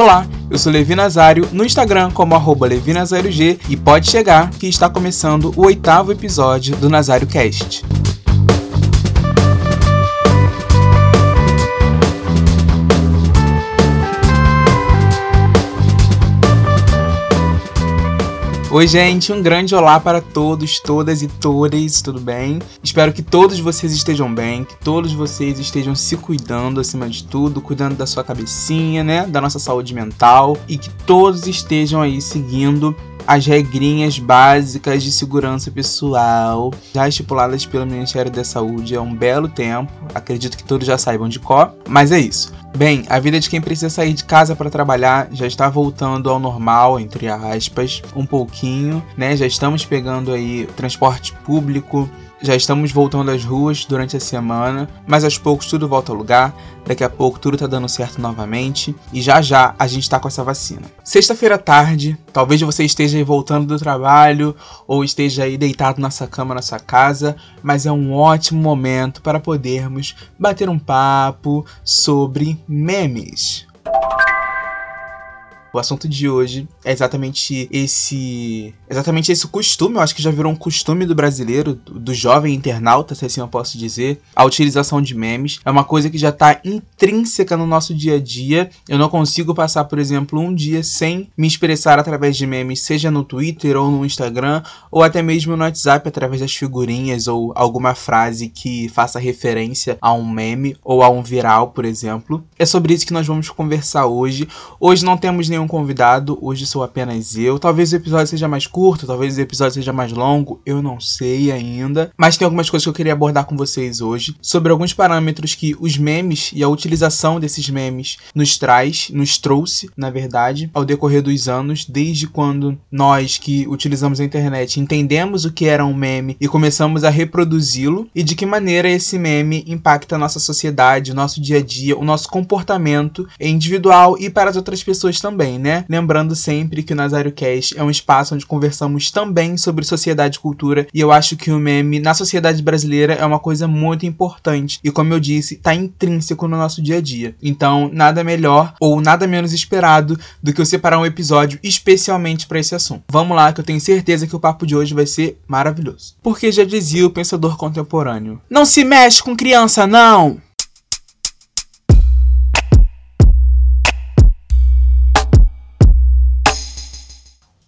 Olá, eu sou Levi Nazário, no Instagram como arroba LeviNazárioG e pode chegar que está começando o oitavo episódio do Nazário Cast. Oi, gente, um grande olá para todos, todas e todas, tudo bem? Espero que todos vocês estejam bem, que todos vocês estejam se cuidando acima de tudo, cuidando da sua cabecinha, né? Da nossa saúde mental e que todos estejam aí seguindo as regrinhas básicas de segurança pessoal já estipuladas pelo Ministério da Saúde há um belo tempo. Acredito que todos já saibam de qual, mas é isso. Bem, a vida de quem precisa sair de casa para trabalhar já está voltando ao normal, entre aspas, um pouquinho, né? Já estamos pegando aí transporte público, já estamos voltando às ruas durante a semana, mas aos poucos tudo volta ao lugar. Daqui a pouco tudo tá dando certo novamente e já já a gente tá com essa vacina. Sexta-feira à tarde, talvez você esteja aí voltando do trabalho ou esteja aí deitado nessa cama na sua casa, mas é um ótimo momento para podermos bater um papo sobre memes. O assunto de hoje é exatamente esse. Exatamente esse costume, eu acho que já virou um costume do brasileiro, do, jovem internauta, se assim eu posso dizer. A utilização de memes é uma coisa que já está intrínseca no nosso dia a dia. Eu não consigo passar, por exemplo, um dia sem me expressar através de memes, seja no Twitter ou no Instagram, ou até mesmo no WhatsApp, através das figurinhas ou alguma frase que faça referência a um meme ou a um viral, por exemplo. É sobre isso que nós vamos conversar hoje. Hoje não temos nenhum nenhum convidado, hoje sou apenas eu. Talvez o episódio seja mais curto, talvez o episódio seja mais longo, eu não sei ainda. Mas tem algumas coisas que eu queria abordar com vocês hoje sobre alguns parâmetros que os memes e a utilização desses memes nos traz, nos trouxe, na verdade, ao decorrer dos anos, desde quando nós que utilizamos a internet entendemos o que era um meme e começamos a reproduzi-lo e de que maneira esse meme impacta a nossa sociedade, o nosso dia a dia, o nosso comportamento individual e para as outras pessoas também também, né? Lembrando sempre que o Nazário Cast é um espaço onde conversamos também sobre sociedade e cultura, e eu acho que o meme na sociedade brasileira é uma coisa muito importante, e como eu disse, tá intrínseco no nosso dia a dia. Então, nada melhor ou nada menos esperado do que eu separar um episódio especialmente para esse assunto. Vamos lá, que eu tenho certeza que o papo de hoje vai ser maravilhoso. Porque já dizia o pensador contemporâneo: Não se mexe com criança, não!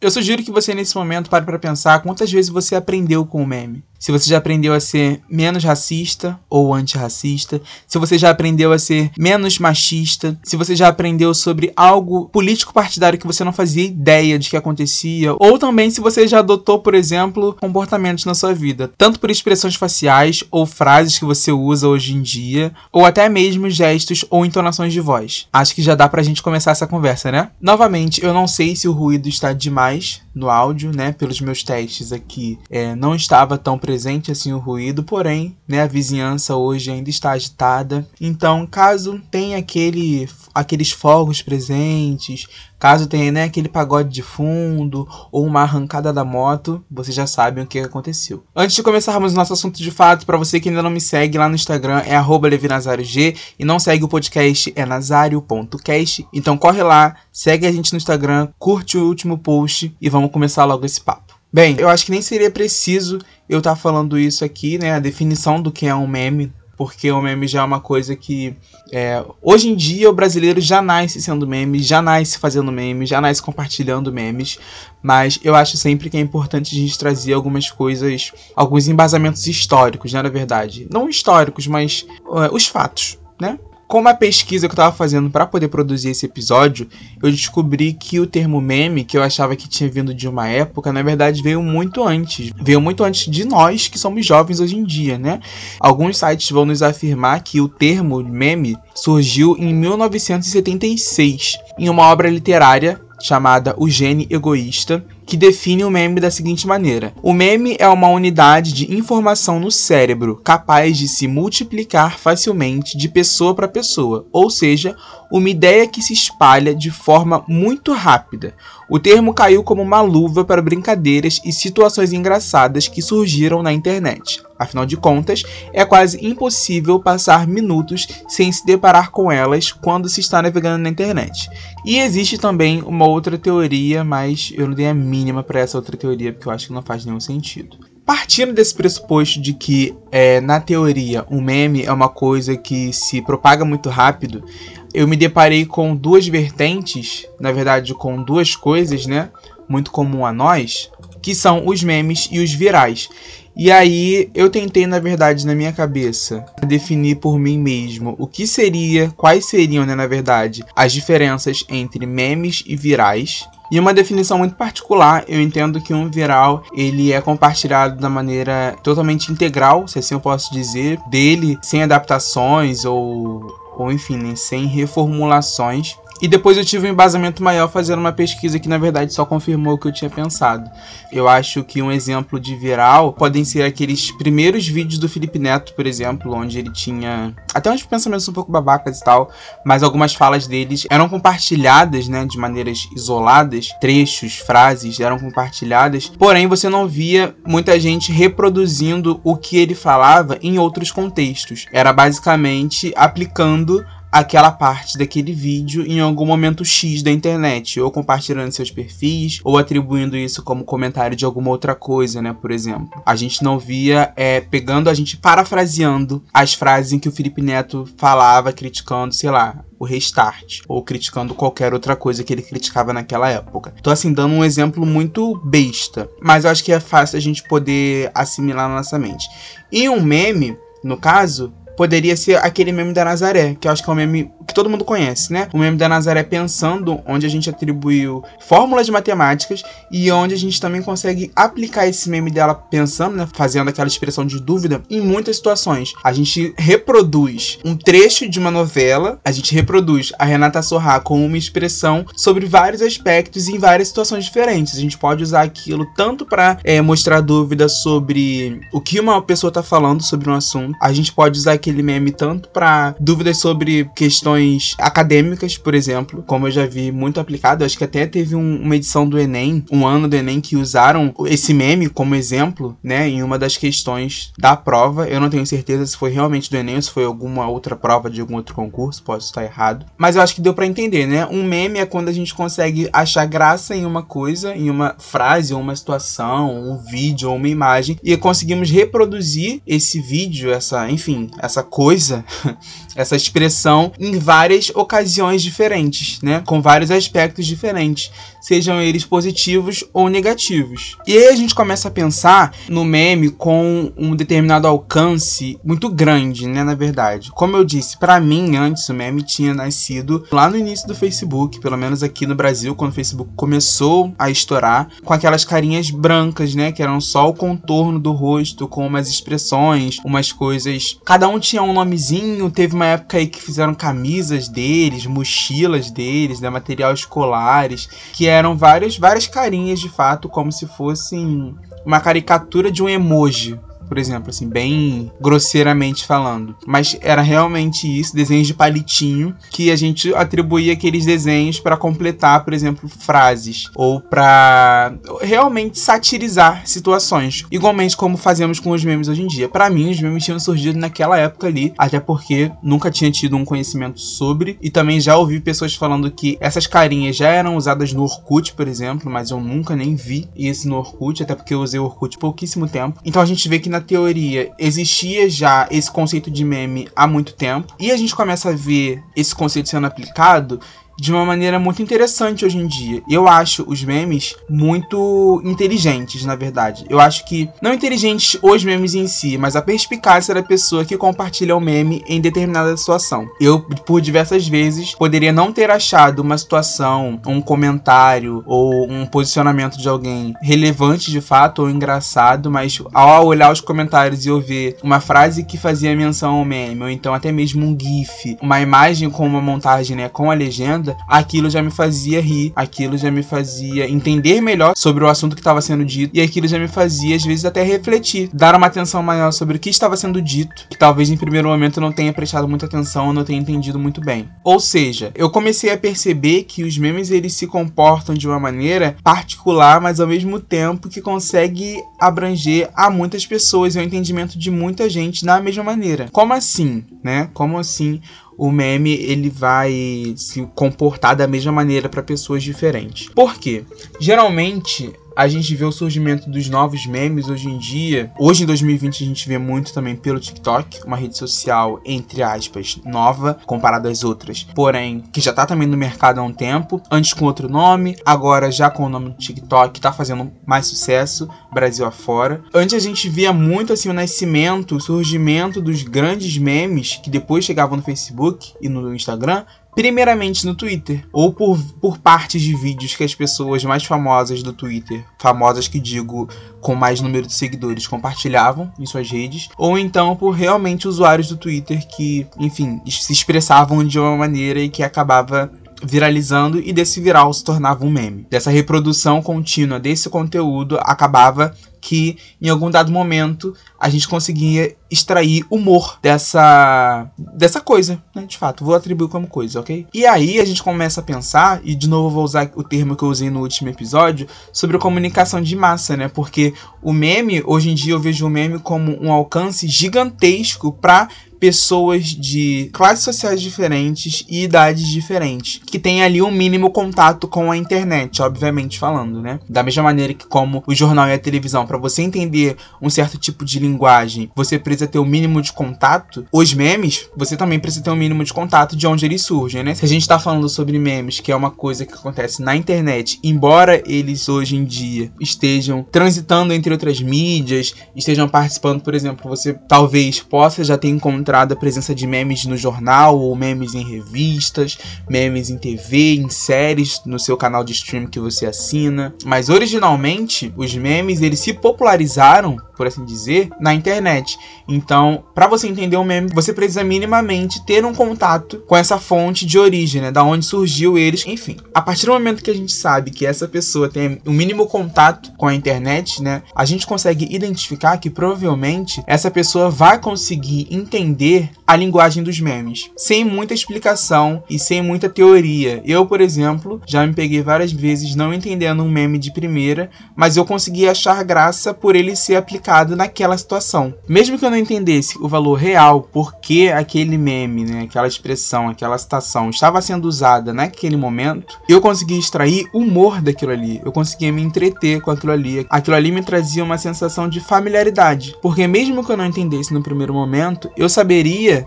Eu sugiro que você nesse momento pare para pensar quantas vezes você aprendeu com o meme se você já aprendeu a ser menos racista ou antirracista, se você já aprendeu a ser menos machista, se você já aprendeu sobre algo político partidário que você não fazia ideia de que acontecia, ou também se você já adotou, por exemplo, comportamentos na sua vida, tanto por expressões faciais ou frases que você usa hoje em dia, ou até mesmo gestos ou entonações de voz. Acho que já dá pra gente começar essa conversa, né? Novamente, eu não sei se o ruído está demais no áudio, né? Pelos meus testes aqui, é, não estava tão presente presente assim o ruído, porém, né, a vizinhança hoje ainda está agitada. Então, caso tenha aquele aqueles fogos presentes, caso tenha né, aquele pagode de fundo ou uma arrancada da moto, vocês já sabem o que aconteceu. Antes de começarmos o nosso assunto de fato, para você que ainda não me segue lá no Instagram é @levinazariog e não segue o podcast é nazario.cast. Então corre lá, segue a gente no Instagram, curte o último post e vamos começar logo esse papo. Bem, eu acho que nem seria preciso eu estar tá falando isso aqui, né? A definição do que é um meme, porque o meme já é uma coisa que é, hoje em dia o brasileiro já nasce sendo meme, já nasce fazendo memes, já nasce compartilhando memes, mas eu acho sempre que é importante a gente trazer algumas coisas, alguns embasamentos históricos, né, na verdade. Não históricos, mas uh, os fatos, né? Com uma pesquisa que eu estava fazendo para poder produzir esse episódio, eu descobri que o termo meme, que eu achava que tinha vindo de uma época, na verdade veio muito antes. Veio muito antes de nós que somos jovens hoje em dia, né? Alguns sites vão nos afirmar que o termo meme surgiu em 1976, em uma obra literária chamada O Gene Egoísta, que define o meme da seguinte maneira: O meme é uma unidade de informação no cérebro capaz de se multiplicar facilmente de pessoa para pessoa, ou seja, uma ideia que se espalha de forma muito rápida. O termo caiu como uma luva para brincadeiras e situações engraçadas que surgiram na internet. Afinal de contas, é quase impossível passar minutos sem se deparar com elas quando se está navegando na internet. E existe também uma outra teoria, mas eu não dei a mínima para essa outra teoria porque eu acho que não faz nenhum sentido. Partindo desse pressuposto de que, é, na teoria, um meme é uma coisa que se propaga muito rápido, eu me deparei com duas vertentes, na verdade, com duas coisas, né? Muito comum a nós, que são os memes e os virais. E aí eu tentei, na verdade, na minha cabeça, definir por mim mesmo o que seria, quais seriam, né, na verdade, as diferenças entre memes e virais. E uma definição muito particular, eu entendo que um viral ele é compartilhado da maneira totalmente integral, se assim eu posso dizer, dele, sem adaptações ou, ou enfim, né, sem reformulações. E depois eu tive um embasamento maior fazendo uma pesquisa que na verdade só confirmou o que eu tinha pensado. Eu acho que um exemplo de viral podem ser aqueles primeiros vídeos do Felipe Neto, por exemplo, onde ele tinha até uns pensamentos um pouco babacas e tal, mas algumas falas deles eram compartilhadas, né, de maneiras isoladas, trechos, frases eram compartilhadas, porém você não via muita gente reproduzindo o que ele falava em outros contextos. Era basicamente aplicando aquela parte daquele vídeo em algum momento X da internet, ou compartilhando seus perfis, ou atribuindo isso como comentário de alguma outra coisa, né? Por exemplo. A gente não via é, pegando a gente parafraseando as frases em que o Felipe Neto falava, criticando, sei lá, o restart, ou criticando qualquer outra coisa que ele criticava naquela época. Tô assim dando um exemplo muito besta, mas eu acho que é fácil a gente poder assimilar na nossa mente. E um meme, no caso, poderia ser aquele meme da Nazaré, que eu acho que é um meme que todo mundo conhece, né? O meme da Nazaré pensando, onde a gente atribuiu fórmulas matemáticas e onde a gente também consegue aplicar esse meme dela pensando, né? Fazendo aquela expressão de dúvida em muitas situações. A gente reproduz um trecho de uma novela, a gente reproduz a Renata Sorrá com uma expressão sobre vários aspectos em várias situações diferentes. A gente pode usar aquilo tanto para é, mostrar dúvida sobre o que uma pessoa está falando sobre um assunto, a gente pode usar aquele meme tanto para dúvidas sobre questões acadêmicas, por exemplo, como eu já vi muito aplicado. Acho que até teve um, uma edição do Enem, um ano do Enem, que usaram esse meme como exemplo, né, em uma das questões da prova. Eu não tenho certeza se foi realmente do Enem ou se foi alguma outra prova de algum outro concurso, posso estar errado. Mas eu acho que deu para entender, né? Um meme é quando a gente consegue achar graça em uma coisa, em uma frase, ou uma situação, um vídeo ou uma imagem, e conseguimos reproduzir esse vídeo, essa, enfim, essa essa coisa, essa expressão em várias ocasiões diferentes, né? Com vários aspectos diferentes, sejam eles positivos ou negativos. E aí a gente começa a pensar no meme com um determinado alcance muito grande, né, na verdade. Como eu disse, para mim antes o meme tinha nascido lá no início do Facebook, pelo menos aqui no Brasil, quando o Facebook começou a estourar, com aquelas carinhas brancas, né, que eram só o contorno do rosto com umas expressões, umas coisas, cada um tinha um nomezinho, teve uma época aí que fizeram camisas deles, mochilas deles, né, material escolares, que eram várias, várias carinhas de fato, como se fossem uma caricatura de um emoji por exemplo, assim, bem grosseiramente falando. Mas era realmente isso, desenhos de palitinho, que a gente atribuía aqueles desenhos para completar, por exemplo, frases ou para realmente satirizar situações, igualmente como fazemos com os memes hoje em dia. Para mim, os memes tinham surgido naquela época ali, até porque nunca tinha tido um conhecimento sobre e também já ouvi pessoas falando que essas carinhas já eram usadas no Orkut, por exemplo, mas eu nunca nem vi isso no Orkut, até porque eu usei o Orkut pouquíssimo tempo. Então a gente vê que na teoria existia já esse conceito de meme há muito tempo e a gente começa a ver esse conceito sendo aplicado de uma maneira muito interessante hoje em dia. Eu acho os memes muito inteligentes, na verdade. Eu acho que, não inteligentes os memes em si, mas a perspicácia da pessoa que compartilha o meme em determinada situação. Eu, por diversas vezes, poderia não ter achado uma situação, um comentário ou um posicionamento de alguém relevante de fato ou engraçado, mas ao olhar os comentários e eu ver uma frase que fazia menção ao meme, ou então até mesmo um GIF, uma imagem com uma montagem né, com a legenda nada, aquilo já me fazia rir, aquilo já me fazia entender melhor sobre o assunto que estava sendo dito, e aquilo já me fazia, às vezes, até refletir, dar uma atenção maior sobre o que estava sendo dito, que talvez em primeiro momento eu não tenha prestado muita atenção ou não tenha entendido muito bem. Ou seja, eu comecei a perceber que os memes eles se comportam de uma maneira particular, mas ao mesmo tempo que consegue abranger a muitas pessoas e o entendimento de muita gente da mesma maneira. Como assim, né? Como assim o meme ele vai se comportar da mesma maneira para pessoas diferentes. Por quê? Geralmente a gente vê o surgimento dos novos memes hoje em dia. Hoje em 2020 a gente vê muito também pelo TikTok, uma rede social entre aspas nova comparada às outras, porém que já tá também no mercado há um tempo, antes com outro nome, agora já com o nome do TikTok tá fazendo mais sucesso Brasil afora. Antes a gente via muito assim o nascimento, o surgimento dos grandes memes que depois chegavam no Facebook e no Instagram, primeiramente no Twitter, ou por, por partes de vídeos que as pessoas mais famosas do Twitter, famosas que digo com mais número de seguidores, compartilhavam em suas redes, ou então por realmente usuários do Twitter que, enfim, se expressavam de uma maneira e que acabava viralizando e desse viral se tornava um meme. Dessa reprodução contínua desse conteúdo acabava que em algum dado momento a gente conseguia extrair humor dessa dessa coisa, né? De fato, vou atribuir como coisa, ok? E aí a gente começa a pensar, e de novo vou usar o termo que eu usei no último episódio, sobre comunicação de massa, né? Porque o meme, hoje em dia eu vejo o meme como um alcance gigantesco para pessoas de classes sociais diferentes e idades diferentes, que têm ali um mínimo contato com a internet, obviamente falando, né? Da mesma maneira que como o jornal e a televisão, para você entender um certo tipo de linguagem, você precisa ter o um mínimo de contato. Os memes, você também precisa ter um mínimo de contato de onde eles surgem, né? Se a gente tá falando sobre memes, que é uma coisa que acontece na internet, embora eles hoje em dia estejam transitando entre outras mídias, estejam participando, por exemplo, você talvez possa já ter encontrado a presença de memes no jornal ou memes em revistas, memes em TV, em séries, no seu canal de stream que você assina. Mas originalmente, os memes eles se popularizaram, por assim dizer, na internet. Então, para você entender um meme, você precisa minimamente ter um contato com essa fonte de origem, né, da onde surgiu eles, enfim. A partir do momento que a gente sabe que essa pessoa tem um mínimo contato com a internet, né, a gente consegue identificar que provavelmente essa pessoa vai conseguir entender a linguagem dos memes, sem muita explicação e sem muita teoria. Eu, por exemplo, já me peguei várias vezes não entendendo um meme de primeira, mas eu consegui achar graça por ele ser aplicado naquela situação. Mesmo que eu não entendesse o valor real, porque aquele meme, né, aquela expressão, aquela citação estava sendo usada naquele momento, eu consegui extrair humor daquilo ali. Eu conseguia me entreter com aquilo ali. Aquilo ali me trazia uma sensação de familiaridade, porque mesmo que eu não entendesse no primeiro momento, eu sabia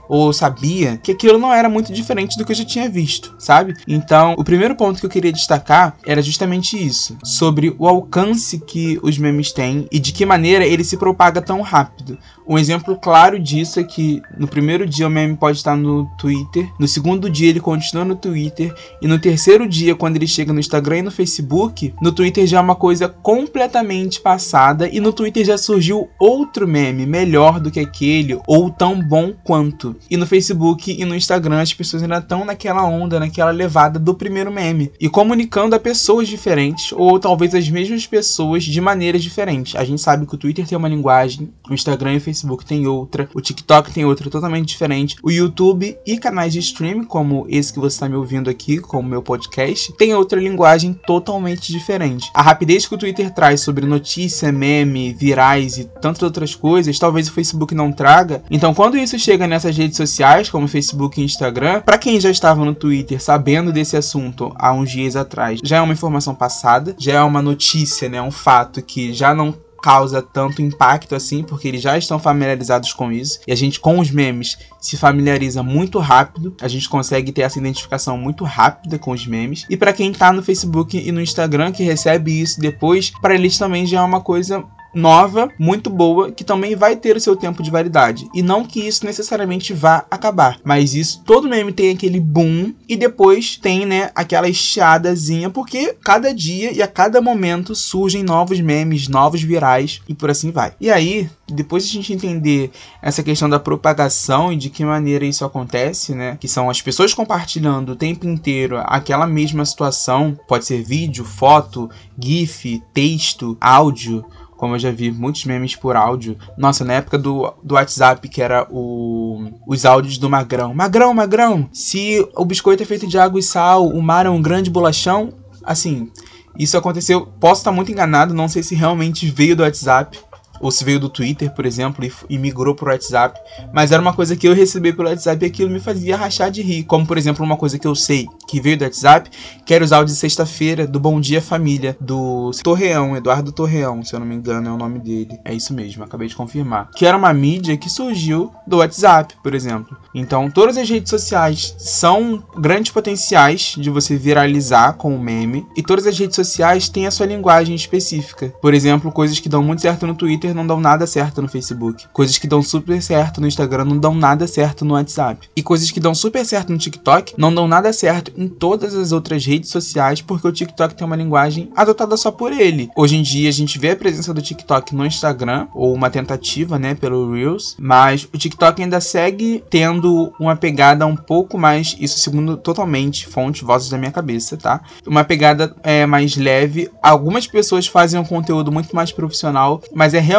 ou sabia que aquilo não era muito diferente do que eu já tinha visto, sabe? Então, o primeiro ponto que eu queria destacar era justamente isso, sobre o alcance que os memes têm e de que maneira ele se propaga tão rápido. Um exemplo claro disso é que no primeiro dia o meme pode estar no Twitter, no segundo dia ele continua no Twitter e no terceiro dia, quando ele chega no Instagram e no Facebook, no Twitter já é uma coisa completamente passada e no Twitter já surgiu outro meme melhor do que aquele ou tão bom quanto. E no Facebook e no Instagram as pessoas ainda estão naquela onda, naquela levada do primeiro meme e comunicando a pessoas diferentes ou talvez as mesmas pessoas de maneiras diferentes. A gente sabe que o Twitter tem uma linguagem, o Instagram e o Facebook Facebook tem outra, o TikTok tem outra totalmente diferente, o YouTube e canais de streaming, como esse que você está me ouvindo aqui, como meu podcast, tem outra linguagem totalmente diferente. A rapidez que o Twitter traz sobre notícia, meme, virais e tantas outras coisas, talvez o Facebook não traga. Então, quando isso chega nessas redes sociais, como Facebook e Instagram, para quem já estava no Twitter sabendo desse assunto há uns dias atrás, já é uma informação passada, já é uma notícia, né, um fato que já não causa tanto impacto assim, porque eles já estão familiarizados com isso. E a gente, com os memes, se familiariza muito rápido. A gente consegue ter essa identificação muito rápida com os memes. E para quem tá no Facebook e no Instagram que recebe isso depois, para eles também já é uma coisa nova, muito boa, que também vai ter o seu tempo de validade. E não que isso necessariamente vá acabar, mas isso todo meme tem aquele boom e depois tem, né, aquela estiadazinha, porque cada dia e a cada momento surgem novos memes, novos virais e por assim vai. E aí, depois de a gente entender essa questão da propagação e de que maneira isso acontece, né, que são as pessoas compartilhando o tempo inteiro aquela mesma situação, pode ser vídeo, foto, gif, texto, áudio, como eu já vi muitos memes por áudio. Nossa, na época do, do WhatsApp, que era o, os áudios do Magrão. Magrão, Magrão, se o biscoito é feito de água e sal, o mar é um grande bolachão. Assim, isso aconteceu. Posso estar muito enganado, não sei se realmente veio do WhatsApp ou se veio do Twitter, por exemplo, e, e migrou pro WhatsApp, mas era uma coisa que eu recebi pelo WhatsApp e aquilo me fazia rachar de rir. Como, por exemplo, uma coisa que eu sei que veio do WhatsApp, que era os áudios de sexta-feira do Bom Dia Família, do Torreão, Eduardo Torreão, se eu não me engano é o nome dele. É isso mesmo, acabei de confirmar. Que era uma mídia que surgiu do WhatsApp, por exemplo. Então, todas as redes sociais são grandes potenciais de você viralizar com o meme, e todas as redes sociais têm a sua linguagem específica. Por exemplo, coisas que dão muito certo no Twitter não dão nada certo no Facebook. Coisas que dão super certo no Instagram não dão nada certo no WhatsApp. E coisas que dão super certo no TikTok não dão nada certo em todas as outras redes sociais, porque o TikTok tem uma linguagem adotada só por ele. Hoje em dia a gente vê a presença do TikTok no Instagram, ou uma tentativa, né, pelo Reels, mas o TikTok ainda segue tendo uma pegada um pouco mais, isso segundo totalmente fonte, vozes da minha cabeça, tá? Uma pegada é, mais leve. Algumas pessoas fazem um conteúdo muito mais profissional, mas é realmente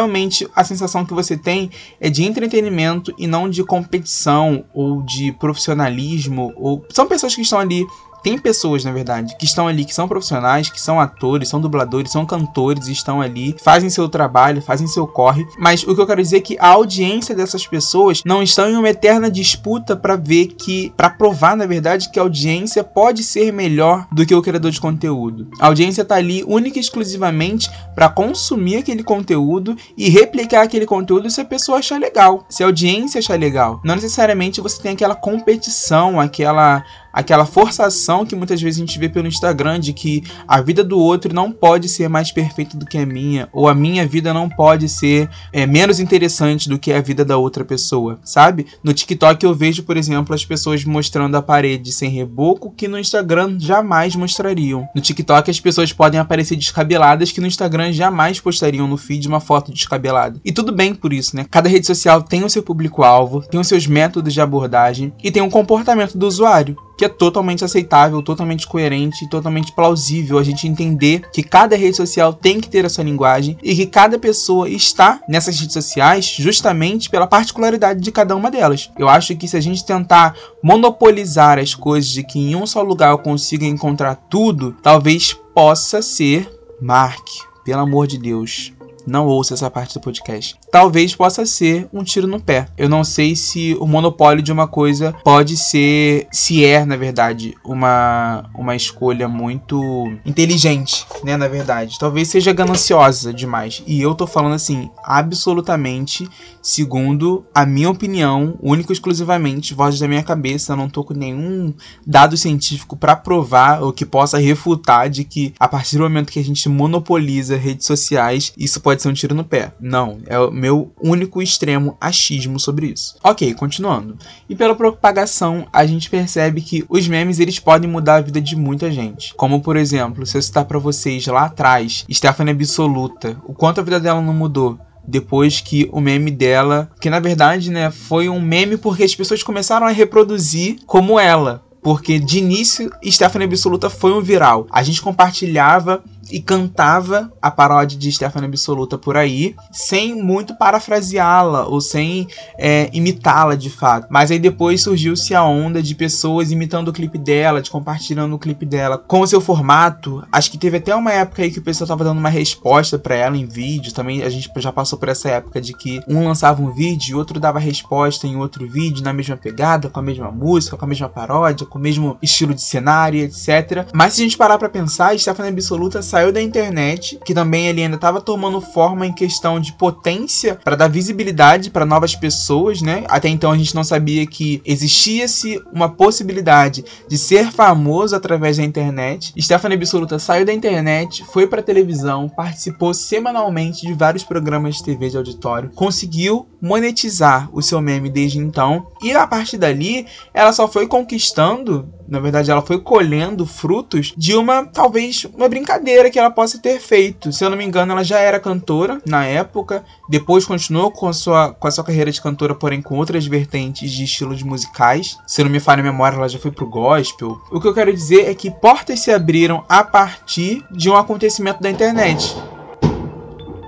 a sensação que você tem é de entretenimento e não de competição ou de profissionalismo. Ou são pessoas que estão ali tem pessoas, na verdade, que estão ali, que são profissionais, que são atores, são dubladores, são cantores, estão ali, fazem seu trabalho, fazem seu corre. Mas o que eu quero dizer é que a audiência dessas pessoas não estão em uma eterna disputa para ver que, para provar, na verdade, que a audiência pode ser melhor do que o criador de conteúdo. A audiência tá ali única e exclusivamente para consumir aquele conteúdo e replicar aquele conteúdo se a pessoa achar legal, se a audiência achar legal. Não necessariamente você tem aquela competição, aquela aquela forçação que muitas vezes a gente vê pelo Instagram de que a vida do outro não pode ser mais perfeita do que a minha, ou a minha vida não pode ser é, menos interessante do que a vida da outra pessoa, sabe? No TikTok eu vejo, por exemplo, as pessoas mostrando a parede sem reboco que no Instagram jamais mostrariam. No TikTok as pessoas podem aparecer descabeladas que no Instagram jamais postariam no feed uma foto descabelada. E tudo bem por isso, né? Cada rede social tem o seu público-alvo, tem os seus métodos de abordagem e tem um comportamento do usuário que é totalmente aceitável, totalmente coerente e totalmente plausível a gente entender que cada rede social tem que ter a sua linguagem e que cada pessoa está nessas redes sociais justamente pela particularidade de cada uma delas. Eu acho que se a gente tentar monopolizar as coisas de que em um só lugar eu consiga encontrar tudo, talvez possa ser Mark, pelo amor de Deus não ouça essa parte do podcast. Talvez possa ser um tiro no pé. Eu não sei se o monopólio de uma coisa pode ser, se é, na verdade, uma, uma escolha muito inteligente, né, na verdade. Talvez seja gananciosa demais. E eu tô falando assim, absolutamente, segundo a minha opinião, único e exclusivamente, voz da minha cabeça, não tô com nenhum dado científico para provar ou que possa refutar de que a partir do momento que a gente monopoliza redes sociais, isso pode pode ser um tiro no pé. Não, é o meu único extremo achismo sobre isso. Ok, continuando. E pela propagação, a gente percebe que os memes eles podem mudar a vida de muita gente. Como por exemplo, se eu citar para vocês lá atrás, Stephanie Absoluta, o quanto a vida dela não mudou depois que o meme dela, que na verdade, né, foi um meme porque as pessoas começaram a reproduzir como ela, porque de início Stephanie Absoluta foi um viral. A gente compartilhava e cantava a paródia de Stephanie Absoluta por aí, sem muito parafraseá-la ou sem é, imitá-la de fato. Mas aí depois surgiu-se a onda de pessoas imitando o clipe dela, de compartilhando o clipe dela com o seu formato. Acho que teve até uma época aí que o pessoal tava dando uma resposta para ela em vídeo. Também a gente já passou por essa época de que um lançava um vídeo e outro dava resposta em outro vídeo, na mesma pegada, com a mesma música, com a mesma paródia, com o mesmo estilo de cenário, etc. Mas se a gente parar para pensar, Stephanie Absoluta saiu da internet, que também ele ainda estava tomando forma em questão de potência para dar visibilidade para novas pessoas, né? Até então a gente não sabia que existia-se uma possibilidade de ser famoso através da internet. Stephanie Absoluta saiu da internet, foi para televisão, participou semanalmente de vários programas de TV de auditório, conseguiu monetizar o seu meme desde então e a partir dali ela só foi conquistando na verdade, ela foi colhendo frutos de uma, talvez, uma brincadeira que ela possa ter feito. Se eu não me engano, ela já era cantora na época, depois continuou com a sua, com a sua carreira de cantora, porém com outras vertentes de estilos musicais. Se não me falha a memória, ela já foi pro gospel. O que eu quero dizer é que portas se abriram a partir de um acontecimento da internet.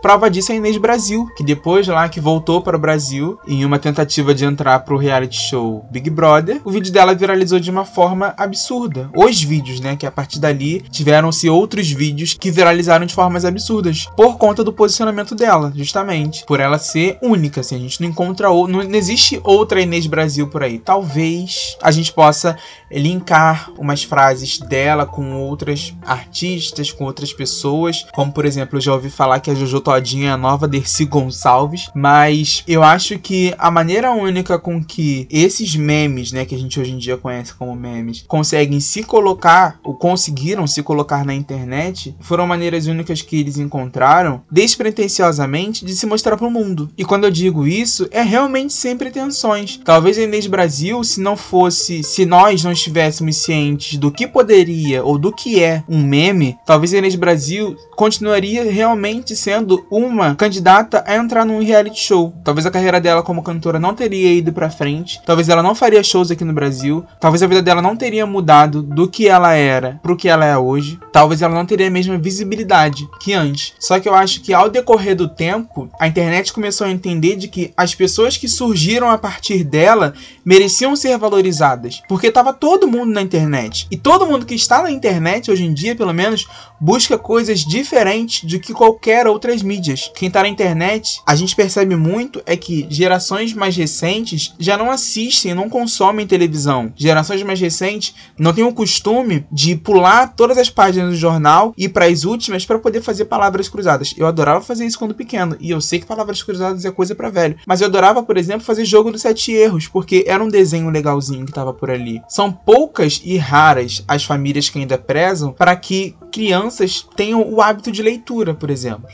Prova disso é a Inês Brasil, que depois lá que voltou para o Brasil em uma tentativa de entrar pro reality show Big Brother, o vídeo dela viralizou de uma forma absurda. Os vídeos, né, que a partir dali tiveram-se outros vídeos que viralizaram de formas absurdas por conta do posicionamento dela, justamente, por ela ser única, assim, a gente não encontra ou não existe outra Inês Brasil por aí. Talvez a gente possa linkar umas frases dela com outras artistas, com outras pessoas, como por exemplo, eu já ouvi falar que a Jojo A nova Dercy Gonçalves, mas eu acho que a maneira única com que esses memes, né, que a gente hoje em dia conhece como memes, conseguem se colocar, ou conseguiram se colocar na internet, foram maneiras únicas que eles encontraram, despretensiosamente, de se mostrar para o mundo. E quando eu digo isso, é realmente sem pretensões. Talvez a Inês Brasil, se não fosse, se nós não estivéssemos cientes do que poderia ou do que é um meme, talvez a Inês Brasil continuaria realmente sendo uma candidata a entrar num reality show. Talvez a carreira dela como cantora não teria ido para frente, talvez ela não faria shows aqui no Brasil, talvez a vida dela não teria mudado do que ela era pro que ela é hoje, talvez ela não teria a mesma visibilidade que antes. Só que eu acho que ao decorrer do tempo, a internet começou a entender de que as pessoas que surgiram a partir dela mereciam ser valorizadas, porque tava todo mundo na internet. E todo mundo que está na internet hoje em dia, pelo menos, busca coisas diferentes do que qualquer mídias. Quem tá na internet, a gente percebe muito é que gerações mais recentes já não assistem, não consomem televisão. Gerações mais recentes não têm o costume de pular todas as páginas do jornal e para as últimas para poder fazer palavras cruzadas. Eu adorava fazer isso quando pequeno e eu sei que palavras cruzadas é coisa para velho, mas eu adorava, por exemplo, fazer jogo dos sete erros, porque era um desenho legalzinho que tava por ali. São poucas e raras as famílias que ainda prezam para que crianças tenham o hábito de leitura, por exemplo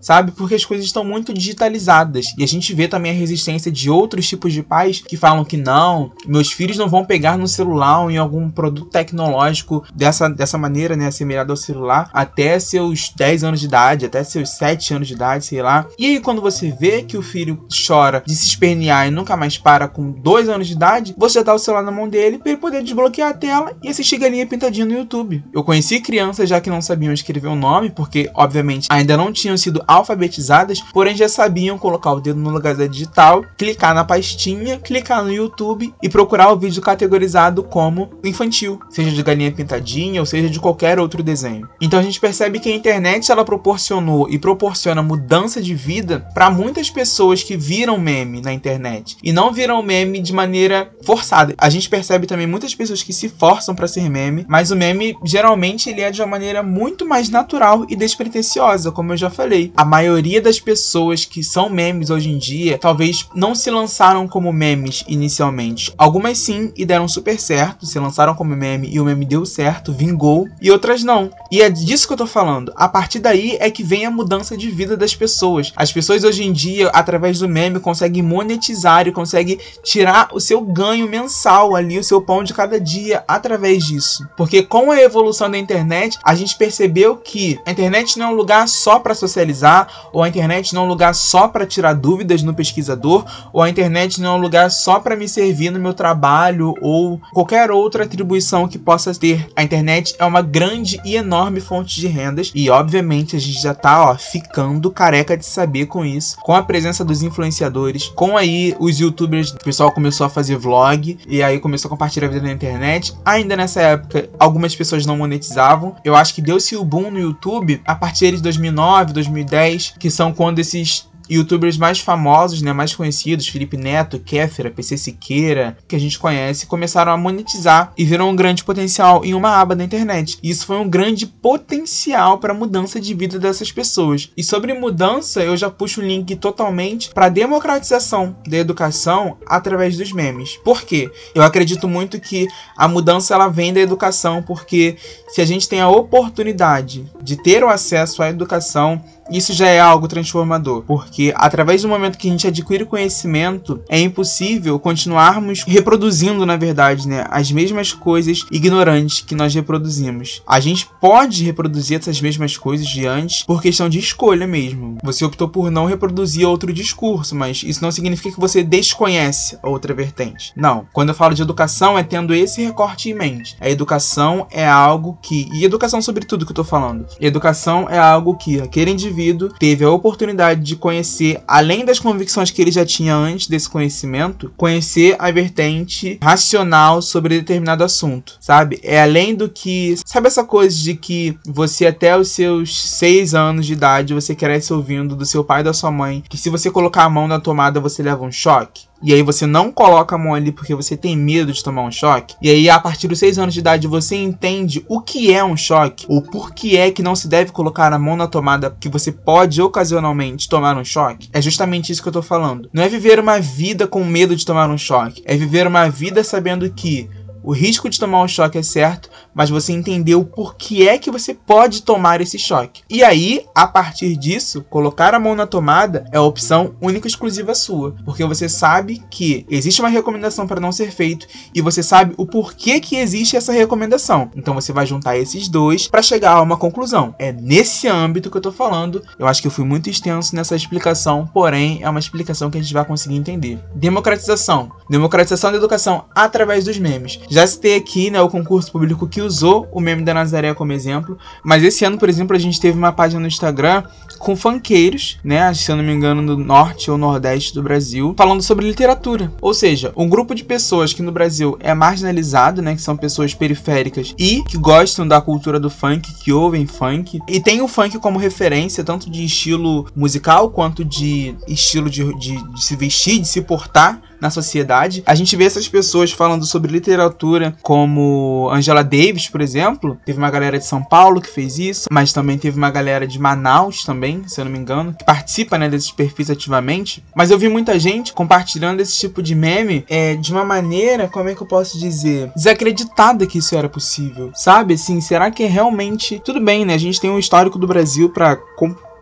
sabe? Porque as coisas estão muito digitalizadas. E a gente vê também a resistência de outros tipos de pais que falam que não, meus filhos não vão pegar no celular ou em algum produto tecnológico dessa, dessa maneira, né, assemelhado ao celular, até seus 10 anos de idade, até seus 7 anos de idade, sei lá. E aí, quando você vê que o filho chora de se espernear e nunca mais para com 2 anos de idade, você dá o celular na mão dele para ele poder desbloquear a tela e assistir galinha pintadinha no YouTube. Eu conheci crianças já que não sabiam escrever o nome, porque, obviamente, ainda não tinham sido alfabetizadas, porém já sabiam colocar o dedo no lugar da digital, clicar na pastinha, clicar no YouTube e procurar o vídeo categorizado como infantil, seja de galinha pintadinha ou seja de qualquer outro desenho. Então a gente percebe que a internet ela proporcionou e proporciona mudança de vida para muitas pessoas que viram meme na internet e não viram meme de maneira forçada. A gente percebe também muitas pessoas que se forçam para ser meme, mas o meme geralmente ele é de uma maneira muito mais natural e despretensiosa, como eu já falei a maioria das pessoas que são memes hoje em dia talvez não se lançaram como memes inicialmente. Algumas sim e deram super certo, se lançaram como meme e o meme deu certo, vingou, e outras não. E é disso que eu tô falando. A partir daí é que vem a mudança de vida das pessoas. As pessoas hoje em dia, através do meme, conseguem monetizar e conseguem tirar o seu ganho mensal ali, o seu pão de cada dia através disso. Porque com a evolução da internet, a gente percebeu que a internet não é um lugar só para socializar ou a internet não é um lugar só para tirar dúvidas no pesquisador, ou a internet não é um lugar só para me servir no meu trabalho ou qualquer outra atribuição que possa ter. A internet é uma grande e enorme fonte de rendas e obviamente a gente já tá, ó, ficando careca de saber com isso, com a presença dos influenciadores, com aí os youtubers, o pessoal começou a fazer vlog e aí começou a compartilhar a vida na internet. Ainda nessa época, algumas pessoas não monetizavam. Eu acho que deu-se o boom no YouTube a partir de 2009, 2010 que são quando esses youtubers mais famosos, né, mais conhecidos, Felipe Neto, Kéfera, PC Siqueira, que a gente conhece, começaram a monetizar e viram um grande potencial em uma aba da internet. E isso foi um grande potencial para a mudança de vida dessas pessoas. E sobre mudança, eu já puxo o link totalmente para a democratização da educação através dos memes. Por quê? Eu acredito muito que a mudança ela vem da educação, porque se a gente tem a oportunidade de ter o acesso à educação, isso já é algo transformador, porque através do momento que a gente adquire conhecimento, é impossível continuarmos reproduzindo, na verdade, né, as mesmas coisas ignorantes que nós reproduzimos. A gente pode reproduzir essas mesmas coisas de antes por questão de escolha mesmo. Você optou por não reproduzir outro discurso, mas isso não significa que você desconhece a outra vertente. Não. Quando eu falo de educação, é tendo esse recorte em mente. A educação é algo que. E educação sobre tudo que eu tô falando. Educação é algo que aquele indivíduo indivíduo teve a oportunidade de conhecer, além das convicções que ele já tinha antes desse conhecimento, conhecer a vertente racional sobre determinado assunto, sabe? É além do que. Sabe essa coisa de que você, até os seus seis anos de idade, você cresce ouvindo do seu pai e da sua mãe que se você colocar a mão na tomada você leva um choque? E aí você não coloca a mão ali porque você tem medo de tomar um choque, e aí a partir dos 6 anos de idade você entende o que é um choque, ou por que é que não se deve colocar a mão na tomada que você pode ocasionalmente tomar um choque, é justamente isso que eu tô falando. Não é viver uma vida com medo de tomar um choque, é viver uma vida sabendo que o risco de tomar um choque é certo, mas você entendeu por que é que você pode tomar esse choque. E aí, a partir disso, colocar a mão na tomada é a opção única e exclusiva sua, porque você sabe que existe uma recomendação para não ser feito e você sabe o porquê que existe essa recomendação. Então você vai juntar esses dois para chegar a uma conclusão. É nesse âmbito que eu tô falando. Eu acho que eu fui muito extenso nessa explicação, porém é uma explicação que a gente vai conseguir entender. Democratização. Democratização da educação através dos memes. Já citei aqui né, o concurso público que usou o meme da Nazaré como exemplo, mas esse ano, por exemplo, a gente teve uma página no Instagram com funkeiros, né, se eu não me engano, do norte ou nordeste do Brasil, falando sobre literatura. Ou seja, um grupo de pessoas que no Brasil é marginalizado, né, que são pessoas periféricas e que gostam da cultura do funk, que ouvem funk, e tem o funk como referência, tanto de estilo musical quanto de estilo de, de, de se vestir, de se portar na sociedade. A gente vê essas pessoas falando sobre literatura, como Angela Davis, por exemplo. Teve uma galera de São Paulo que fez isso, mas também teve uma galera de Manaus também, se eu não me engano, que participa né, desses perfis ativamente. Mas eu vi muita gente compartilhando esse tipo de meme é, de uma maneira, como é que eu posso dizer, desacreditada que isso era possível. Sabe, assim, será que é realmente. Tudo bem, né? A gente tem um histórico do Brasil para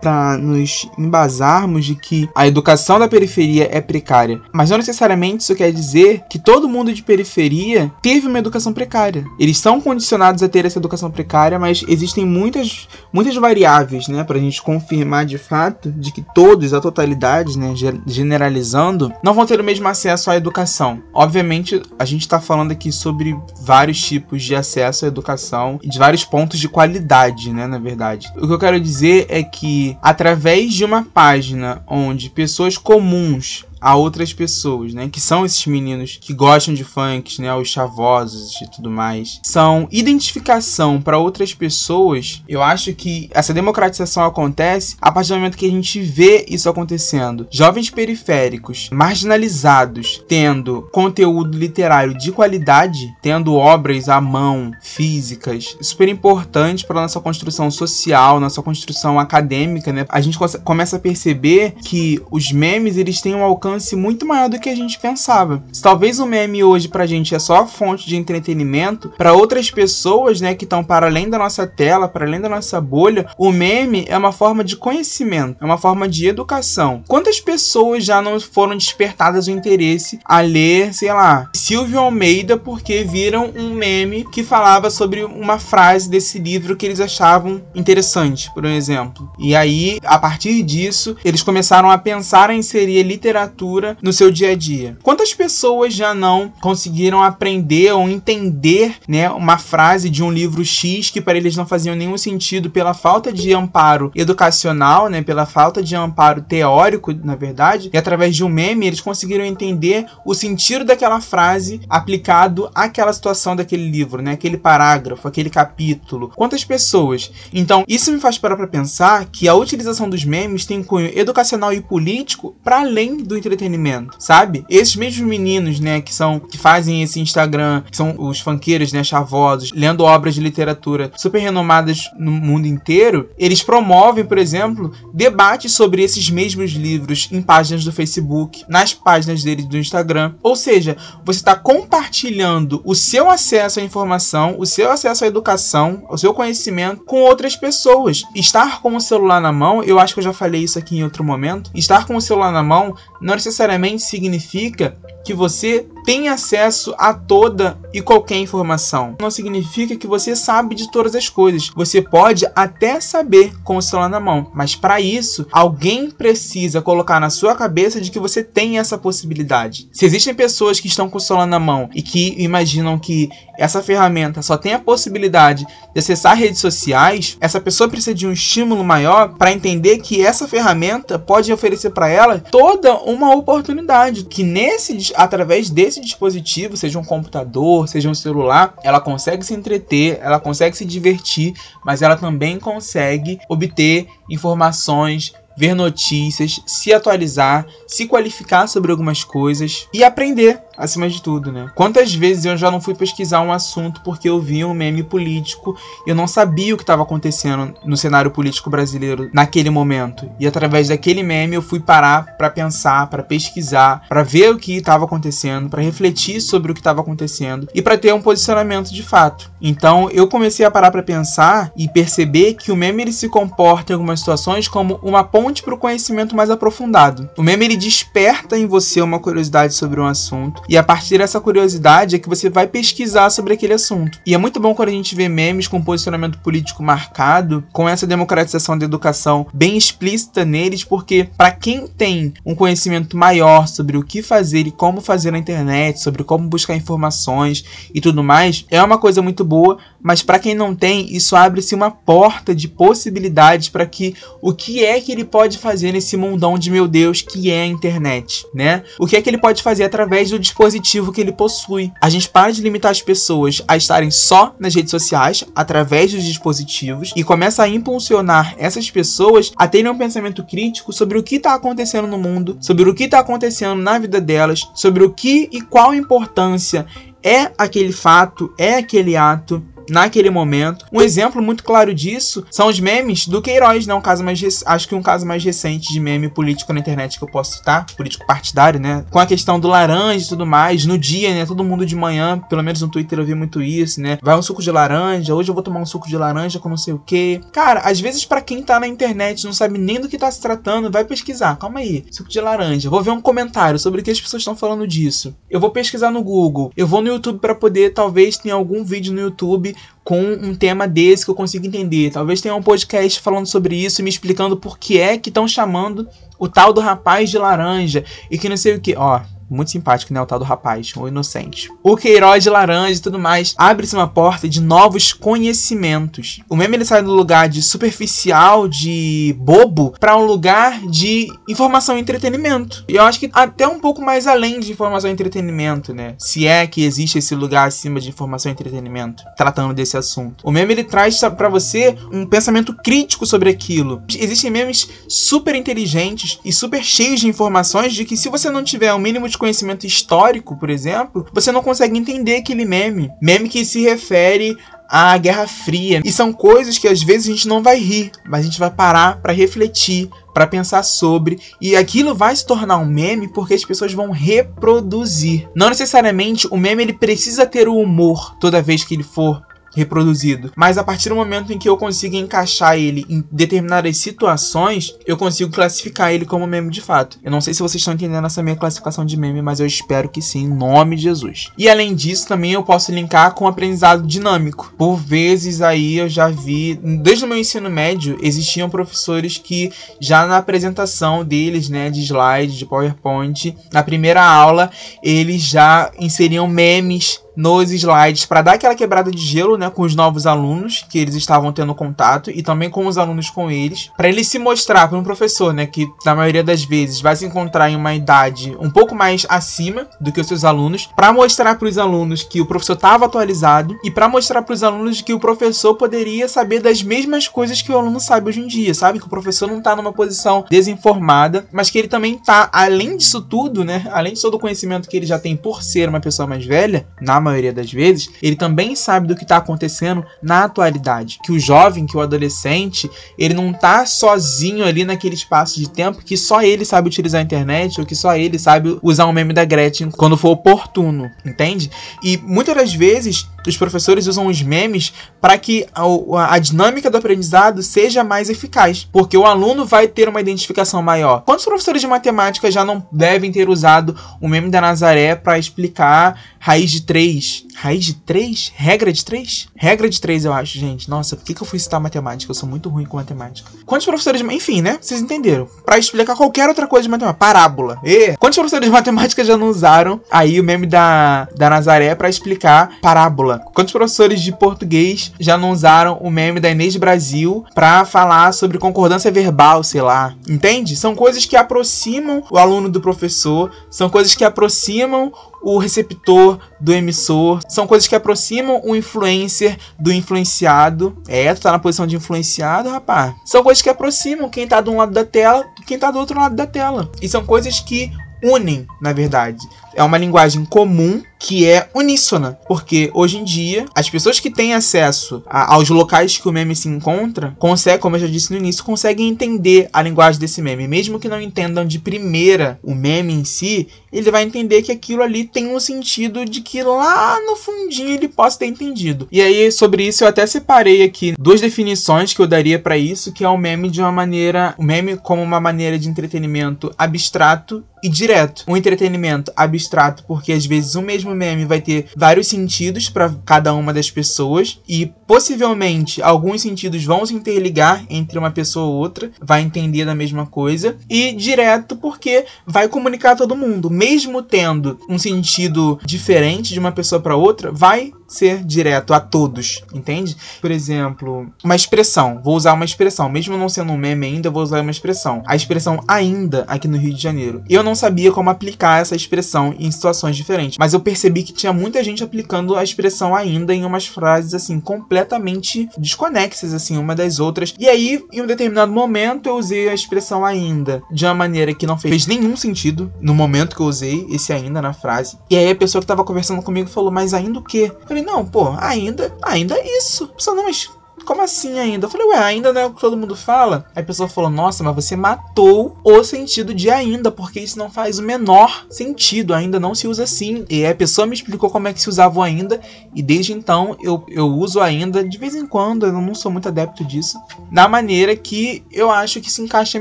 para nos embasarmos de que a educação da periferia é precária. Mas não necessariamente isso quer dizer que todo mundo de periferia teve uma educação precária. Eles são condicionados a ter essa educação precária, mas existem muitas, muitas variáveis, né, para a gente confirmar de fato de que todos, a totalidade, né, generalizando, não vão ter o mesmo acesso à educação. Obviamente, a gente está falando aqui sobre vários tipos de acesso à educação e de vários pontos de qualidade, né, na verdade. O que eu quero dizer é que através de uma página onde pessoas comuns a outras pessoas, né? Que são esses meninos que gostam de funk, né? Os chavosos e tudo mais. São identificação para outras pessoas. Eu acho que essa democratização acontece a partir do momento que a gente vê isso acontecendo. Jovens periféricos, marginalizados, tendo conteúdo literário de qualidade, tendo obras à mão, físicas, super importante para nossa construção social, nossa construção acadêmica, né? A gente começa a perceber que os memes eles têm um alcance alcance muito maior do que a gente pensava. Se talvez o meme hoje pra gente é só fonte de entretenimento, para outras pessoas, né, que estão para além da nossa tela, para além da nossa bolha, o meme é uma forma de conhecimento, é uma forma de educação. Quantas pessoas já não foram despertadas o interesse a ler, sei lá, Silvio Almeida porque viram um meme que falava sobre uma frase desse livro que eles achavam interessante, por exemplo. E aí, a partir disso, eles começaram a pensar em inserir literatura no seu dia a dia. Quantas pessoas já não conseguiram aprender ou entender, né, uma frase de um livro X que para eles não faziam nenhum sentido pela falta de amparo educacional, né, pela falta de amparo teórico, na verdade, e através de um meme eles conseguiram entender o sentido daquela frase aplicado àquela situação daquele livro, né, aquele parágrafo, aquele capítulo. Quantas pessoas? Então, isso me faz parar para pensar que a utilização dos memes tem cunho educacional e político para além do entretenimento, sabe? Esses mesmos meninos, né, que são que fazem esse Instagram, que são os funkeiros, né, chavosos, lendo obras de literatura super renomadas no mundo inteiro, eles promovem, por exemplo, debates sobre esses mesmos livros em páginas do Facebook, nas páginas deles do Instagram. Ou seja, você está compartilhando o seu acesso à informação, o seu acesso à educação, o seu conhecimento com outras pessoas. Estar com o celular na mão, eu acho que eu já falei isso aqui em outro momento, estar com o celular na mão não necessariamente significa que você tem acesso a toda e qualquer informação. Não significa que você sabe de todas as coisas. Você pode até saber com o celular na mão, mas para isso, alguém precisa colocar na sua cabeça de que você tem essa possibilidade. Se existem pessoas que estão com o celular na mão e que imaginam que essa ferramenta só tem a possibilidade de acessar redes sociais, essa pessoa precisa de um estímulo maior para entender que essa ferramenta pode oferecer para ela toda uma oportunidade que nesse através desse dispositivo, seja um computador, seja um celular, ela consegue se entreter, ela consegue se divertir, mas ela também consegue obter informações ver notícias, se atualizar, se qualificar sobre algumas coisas e aprender, acima de tudo, né? Quantas vezes eu já não fui pesquisar um assunto porque eu vi um meme político e eu não sabia o que estava acontecendo no cenário político brasileiro naquele momento. E através daquele meme eu fui parar para pensar, para pesquisar, para ver o que estava acontecendo, para refletir sobre o que estava acontecendo e para ter um posicionamento de fato. Então eu comecei a parar para pensar e perceber que o meme ele se comporta em algumas situações como uma ponte para o conhecimento mais aprofundado. O meme ele desperta em você uma curiosidade sobre um assunto e a partir dessa curiosidade é que você vai pesquisar sobre aquele assunto. E é muito bom quando a gente vê memes com posicionamento político marcado, com essa democratização da educação bem explícita neles, porque para quem tem um conhecimento maior sobre o que fazer e como fazer na internet, sobre como buscar informações e tudo mais, é uma coisa muito boa, mas para quem não tem, isso abre-se uma porta de possibilidades para que o que é que ele pode fazer nesse mundão de meu Deus que é a internet, né? O que é que ele pode fazer através do dispositivo que ele possui? A gente para de limitar as pessoas a estarem só nas redes sociais, através dos dispositivos, e começa a impulsionar essas pessoas a terem um pensamento crítico sobre o que está acontecendo no mundo, sobre o que está acontecendo na vida delas, sobre o que e qual importância é aquele fato, é aquele ato naquele momento. Um exemplo muito claro disso são os memes do Queiroz, né? Um caso mais acho que um caso mais recente de meme político na internet que eu posso citar, político partidário, né? Com a questão do laranja e tudo mais, no dia, né? Todo mundo de manhã, pelo menos no Twitter eu vi muito isso, né? Vai um suco de laranja, hoje eu vou tomar um suco de laranja com não sei o que. Cara, às vezes para quem tá na internet não sabe nem do que tá se tratando, vai pesquisar. Calma aí, suco de laranja. Vou ver um comentário sobre o que as pessoas estão falando disso. Eu vou pesquisar no Google. Eu vou no YouTube para poder talvez ter algum vídeo no YouTube com um tema desse que eu consiga entender. Talvez tenha um podcast falando sobre isso e me explicando por que é que estão chamando o tal do rapaz de laranja e que não sei o que. Ó, muito simpático, né? O tal do rapaz, o inocente. O Queiroz de laranja e tudo mais. Abre-se uma porta de novos conhecimentos. O meme ele sai do lugar de superficial, de bobo, para um lugar de informação e entretenimento. E eu acho que até um pouco mais além de informação e entretenimento, né? Se é que existe esse lugar acima de informação e entretenimento, tratando desse assunto. O meme ele traz para você um pensamento crítico sobre aquilo. Existem memes super inteligentes e super cheios de informações de que se você não tiver o mínimo de conhecimento histórico, por exemplo, você não consegue entender aquele meme. Meme que se refere à Guerra Fria. E são coisas que às vezes a gente não vai rir, mas a gente vai parar para refletir, para pensar sobre, e aquilo vai se tornar um meme porque as pessoas vão reproduzir. Não necessariamente o meme ele precisa ter o humor toda vez que ele for reproduzido. Mas a partir do momento em que eu consigo encaixar ele em determinadas situações, eu consigo classificar ele como meme de fato. Eu não sei se vocês estão entendendo essa minha classificação de meme, mas eu espero que sim, em nome de Jesus. E além disso, também eu posso linkar com aprendizado dinâmico. Por vezes aí eu já vi, desde o meu ensino médio, existiam professores que já na apresentação deles, né, de slide, de PowerPoint, na primeira aula, eles já inseriam memes nos slides para dar aquela quebrada de gelo, né, com os novos alunos que eles estavam tendo contato e também com os alunos com eles, para ele se mostrar para um professor, né, que na maioria das vezes vai se encontrar em uma idade um pouco mais acima do que os seus alunos, para mostrar para os alunos que o professor estava atualizado e para mostrar para os alunos que o professor poderia saber das mesmas coisas que o aluno sabe hoje em dia, sabe? Que o professor não está numa posição desinformada, mas que ele também está além disso tudo, né, além de todo o conhecimento que ele já tem por ser uma pessoa mais velha, na maioria das vezes, ele também sabe do que está acontecendo na atualidade. Que o jovem, que o adolescente, ele não está sozinho ali naquele espaço de tempo que só ele sabe utilizar a internet ou que só ele sabe usar um meme da Gretchen quando for oportuno, entende? E muitas das vezes os professores usam os memes para que a, a, dinâmica do aprendizado seja mais eficaz, porque o aluno vai ter uma identificação maior. Quantos professores de matemática já não devem ter usado o meme da Nazaré para explicar raiz de 3? Raiz de 3? Regra de 3? Regra de 3, eu acho, gente. Nossa, por que, que eu fui citar matemática? Eu sou muito ruim com matemática. Quantos professores de. Enfim, né? Vocês entenderam. Para explicar qualquer outra coisa de matemática. Parábola. E quantos professores de matemática já não usaram aí o meme da, da Nazaré para explicar parábola? Quantos professores de português já não usaram o meme da Inês Brasil para falar sobre concordância verbal, sei lá? Entende? São coisas que aproximam o aluno do professor, são coisas que aproximam o receptor do emissor. São coisas que aproximam o influencer do influenciado. É, tu tá na posição de influenciado, rapaz. São coisas que aproximam quem tá de um lado da tela quem tá do outro lado da tela. E são coisas que unem, na verdade. É uma linguagem comum que é uníssona, porque hoje em dia as pessoas que têm acesso a, aos locais que o meme se encontra, conseguem, como eu já disse no início, conseguem entender a linguagem desse meme, mesmo que não entendam de primeira o meme em si, ele vai entender que aquilo ali tem um sentido de que lá no fundinho ele possa ter entendido. E aí sobre isso eu até separei aqui duas definições que eu daria para isso, que é o meme de uma maneira, o meme como uma maneira de entretenimento abstrato e direto. Um entretenimento abstrato porque às vezes o mesmo meme vai ter vários sentidos para cada uma das pessoas e possivelmente alguns sentidos vão se interligar entre uma pessoa ou outra, vai entender da mesma coisa e direto porque vai comunicar a todo mundo, mesmo tendo um sentido diferente de uma pessoa para outra, vai ser direto a todos, entende? Por exemplo, uma expressão. Vou usar uma expressão, mesmo não sendo um meme ainda, vou usar uma expressão. A expressão ainda aqui no Rio de Janeiro. Eu não sabia como aplicar essa expressão em situações diferentes, mas eu percebi que tinha muita gente aplicando a expressão ainda em umas frases assim completamente desconexas assim uma das outras. E aí, em um determinado momento, eu usei a expressão ainda de uma maneira que não fez nenhum sentido no momento que eu usei esse ainda na frase. E aí a pessoa que tava conversando comigo falou: "Mas ainda o quê?" Eu falei, não, pô, ainda, ainda é isso. Pessoal, não, mas como assim ainda? Eu falei, ué, ainda não é o que todo mundo fala? Aí a pessoa falou, nossa, mas você matou o sentido de ainda, porque isso não faz o menor sentido, ainda não se usa assim. E a pessoa me explicou como é que se usava o ainda, e desde então eu, eu uso ainda de vez em quando, eu não sou muito adepto disso, da maneira que eu acho que se encaixa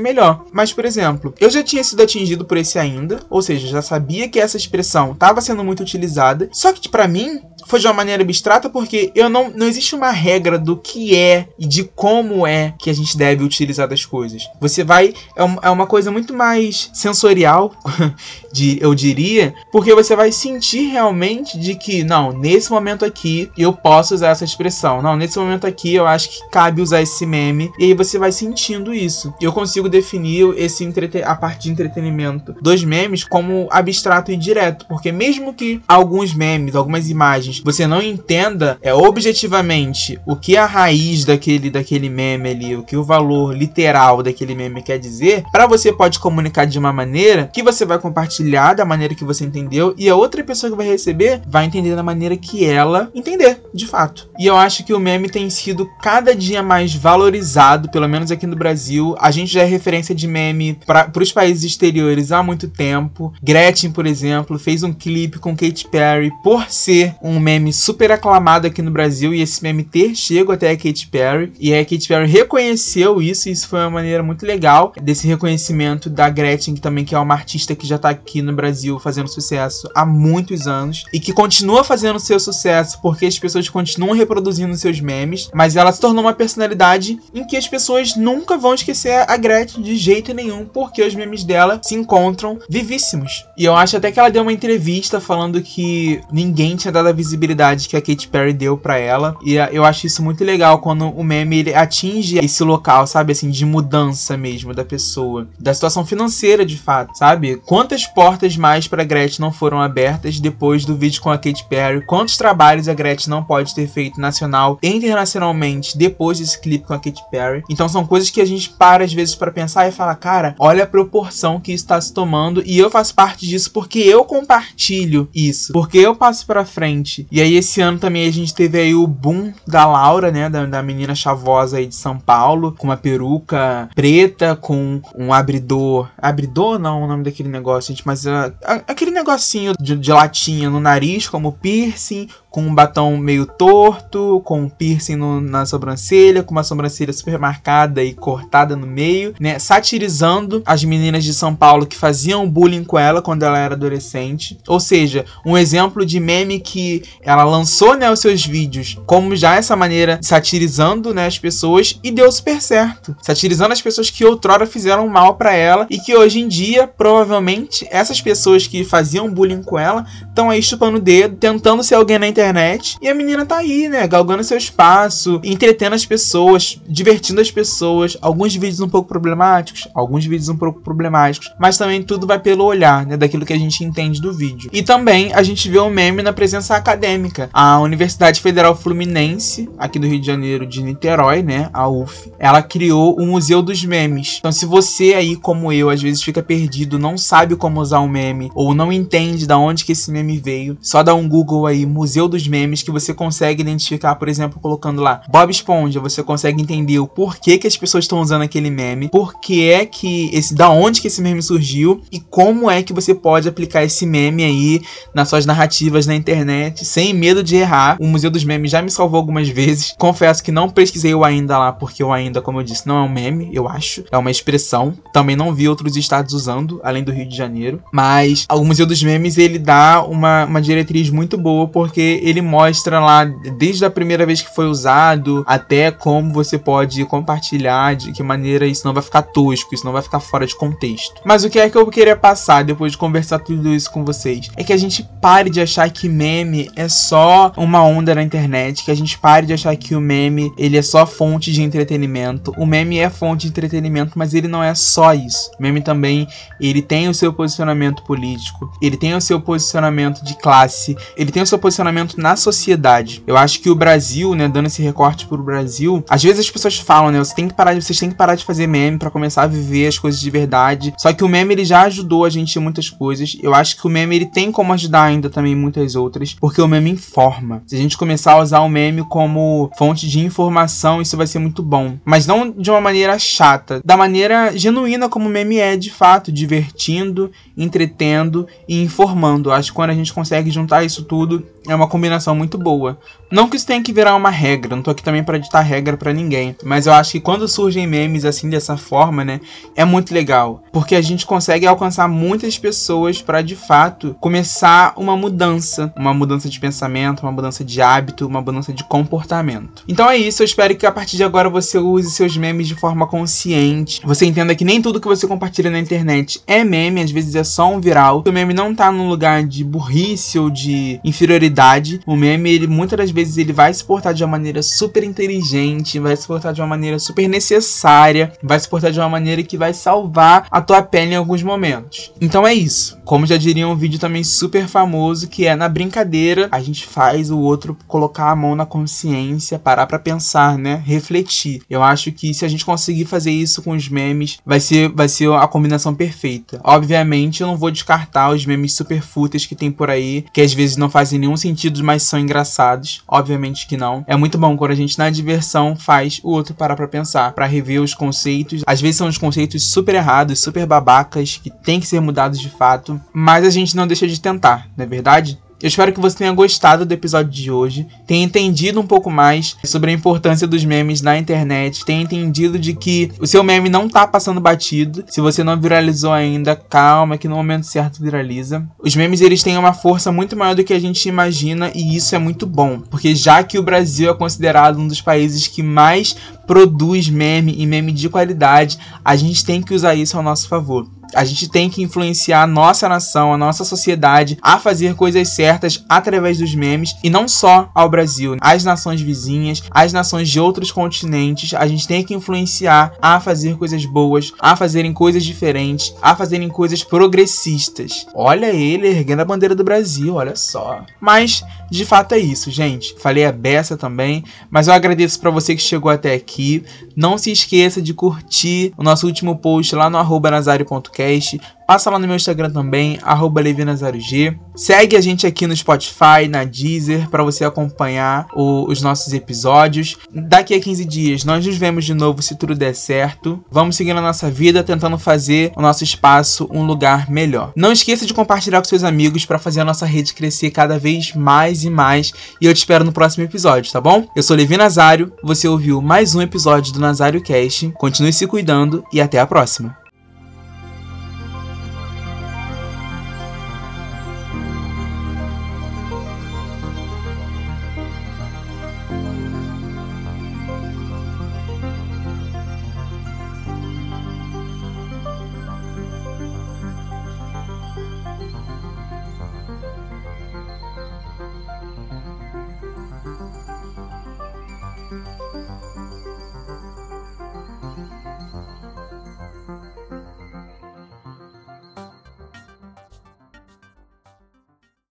melhor. Mas, por exemplo, eu já tinha sido atingido por esse ainda, ou seja, já sabia que essa expressão estava sendo muito utilizada, só que para mim foi de uma maneira abstrata porque eu não, não existe uma regra do que é e de como é que a gente deve utilizar das coisas. Você vai. É, é uma coisa muito mais sensorial, de, eu diria, porque você vai sentir realmente de que, não, nesse momento aqui eu posso usar essa expressão. Não, nesse momento aqui eu acho que cabe usar esse meme. E aí você vai sentindo isso. Eu consigo definir esse a parte de entretenimento dos memes como abstrato e direto. Porque mesmo que alguns memes, algumas imagens você não entenda é objetivamente o que a raiz daquele daquele meme ali, o que o valor literal daquele meme quer dizer, para você pode comunicar de uma maneira que você vai compartilhar da maneira que você entendeu e a outra pessoa que vai receber vai entender da maneira que ela entender, de fato. E eu acho que o meme tem sido cada dia mais valorizado, pelo menos aqui no Brasil. A gente já é referência de meme para os países exteriores há muito tempo. Gretchen, por exemplo, fez um clipe com Katy Perry por ser um meme super aclamado aqui no Brasil e esse meme ter chego até a Katy Perry. E a Katy Perry reconheceu isso, e isso foi uma maneira muito legal desse reconhecimento da Gretchen, que também que é uma artista que já tá aqui no Brasil fazendo sucesso há muitos anos e que continua fazendo seu sucesso porque as pessoas continuam reproduzindo seus memes, mas ela se tornou uma personalidade em que as pessoas nunca vão esquecer a Gretchen de jeito nenhum, porque os memes dela se encontram vivíssimos. E eu acho até que ela deu uma entrevista falando que ninguém tinha dado a visibilidade que a Katy Perry deu para ela, e eu acho isso muito legal quando o meme ele atinge esse local, sabe, assim, de mudança mesmo da pessoa, da situação financeira de fato, sabe? Quantas portas mais para Gretchen não foram abertas depois do vídeo com a Katy Perry? Quantos trabalhos a Gretchen não pode ter feito nacional e internacionalmente depois desse clipe com a Katy Perry? Então são coisas que a gente para às vezes para pensar e falar, cara, olha a proporção que está se tomando e eu faço parte disso porque eu compartilho isso, porque eu passo para frente. E aí esse ano também a gente teve aí o boom da Laura, né, da, da menina chavosa aí de São Paulo, com uma peruca preta, com um abridor, abridor não, o nome daquele negócio, gente, mas uh, aquele negocinho de, de latinha no nariz como piercing, com um batom meio torto, com um piercing no, na sobrancelha, com uma sobrancelha super marcada e cortada no meio, né? Satirizando as meninas de São Paulo que faziam bullying com ela quando ela era adolescente. Ou seja, um exemplo de meme que ela lançou, né, os seus vídeos como já essa maneira satirizando, né, as pessoas e deu super certo. Satirizando as pessoas que outrora fizeram mal para ela e que hoje em dia, provavelmente, essas pessoas que faziam bullying com ela estão aí chupando o dedo, tentando ser alguém na internet. E a menina tá aí, né? Galgando seu espaço, entretendo as pessoas, divertindo as pessoas. Alguns vídeos um pouco problemáticos, alguns vídeos um pouco problemáticos. Mas também tudo vai pelo olhar, né? Daquilo que a gente entende do vídeo. E também a gente vê o um meme na presença acadêmica. A Universidade Federal Fluminense, aqui do Rio de Janeiro, de Niterói, né? A UF, ela criou o Museu dos Memes. Então, se você aí, como eu, às vezes fica perdido, não sabe como usar um meme, ou não entende da onde que esse meme veio, só dá um Google aí, Museu dos memes que você consegue identificar, por exemplo, colocando lá Bob Esponja, você consegue entender o porquê que as pessoas estão usando aquele meme, por que é que esse, da onde que esse meme surgiu e como é que você pode aplicar esse meme aí nas suas narrativas na internet sem medo de errar. O Museu dos Memes já me salvou algumas vezes. Confesso que não pesquisei o ainda lá, porque o ainda, como eu disse, não é um meme, eu acho, é uma expressão. Também não vi outros estados usando, além do Rio de Janeiro. Mas o Museu dos Memes ele dá uma, uma diretriz muito boa porque ele mostra lá desde a primeira vez que foi usado até como você pode compartilhar, de que maneira isso não vai ficar tosco, isso não vai ficar fora de contexto. Mas o que é que eu queria passar depois de conversar tudo isso com vocês? É que a gente pare de achar que meme é só uma onda na internet, que a gente pare de achar que o meme ele é só fonte de entretenimento. O meme é fonte de entretenimento, mas ele não é só isso. O meme também ele tem o seu posicionamento político, ele tem o seu posicionamento de classe, ele tem o seu posicionamento na sociedade. Eu acho que o Brasil, né, dando esse recorte pro Brasil, às vezes as pessoas falam, né, você tem que parar, vocês têm que parar de fazer meme para começar a viver as coisas de verdade. Só que o meme ele já ajudou a gente em muitas coisas. Eu acho que o meme ele tem como ajudar ainda também muitas outras, porque o meme informa. Se a gente começar a usar o meme como fonte de informação, isso vai ser muito bom, mas não de uma maneira chata, da maneira genuína como o meme é, de fato, divertindo, entretendo e informando. Acho que quando a gente consegue juntar isso tudo, é uma combinação muito boa. Não que isso tenha que virar uma regra, não tô aqui também para ditar regra para ninguém, mas eu acho que quando surgem memes assim dessa forma, né, é muito legal, porque a gente consegue alcançar muitas pessoas para de fato começar uma mudança, uma mudança de pensamento, uma mudança de hábito, uma mudança de comportamento. Então é isso, eu espero que a partir de agora você use seus memes de forma consciente. Você entenda que nem tudo que você compartilha na internet é meme, às vezes é só um viral. O meme não tá num lugar de burrice ou de inferioridade. O meme, ele muitas das vezes ele vai se portar de uma maneira super inteligente, vai se portar de uma maneira super necessária, vai se portar de uma maneira que vai salvar a tua pele em alguns momentos. Então é isso. Como já diria um vídeo também super famoso que é na brincadeira a gente faz o outro colocar a mão na consciência, parar para pensar, né, refletir. Eu acho que se a gente conseguir fazer isso com os memes, vai ser vai ser a combinação perfeita. Obviamente eu não vou descartar os memes super fúteis que tem por aí, que às vezes não fazem nenhum sentido, mas são engraçados. Obviamente que não. É muito bom quando a gente na diversão faz o outro parar para pensar, para rever os conceitos. Às vezes são os conceitos super errados, super babacas que tem que ser mudados de fato, mas a gente não deixa de tentar, não é verdade? Eu espero que você tenha gostado do episódio de hoje, tenha entendido um pouco mais sobre a importância dos memes na internet, tenha entendido de que o seu meme não tá passando batido. Se você não viralizou ainda, calma que no momento certo viraliza. Os memes eles têm uma força muito maior do que a gente imagina e isso é muito bom, porque já que o Brasil é considerado um dos países que mais produz meme e meme de qualidade, a gente tem que usar isso ao nosso favor. A gente tem que influenciar a nossa nação, a nossa sociedade a fazer coisas certas através dos memes e não só ao Brasil, as nações vizinhas, as nações de outros continentes. A gente tem que influenciar a fazer coisas boas, a fazerem coisas diferentes, a fazerem coisas progressistas. Olha ele erguendo a bandeira do Brasil, olha só. Mas de fato é isso, gente. Falei a beça também, mas eu agradeço para você que chegou até aqui. Não se esqueça de curtir o nosso último post lá no nazario.com podcast. Passa lá no meu Instagram também, LevinazaroG. Segue a gente aqui no Spotify, na Deezer, para você acompanhar o, os nossos episódios. Daqui a 15 dias nós nos vemos de novo se tudo der certo. Vamos seguindo a nossa vida, tentando fazer o nosso espaço um lugar melhor. Não esqueça de compartilhar com seus amigos para fazer a nossa rede crescer cada vez mais e mais. E eu te espero no próximo episódio, tá bom? Eu sou Levi Nazário, você ouviu mais um episódio do Nazário Cast. Continue se cuidando e até a próxima.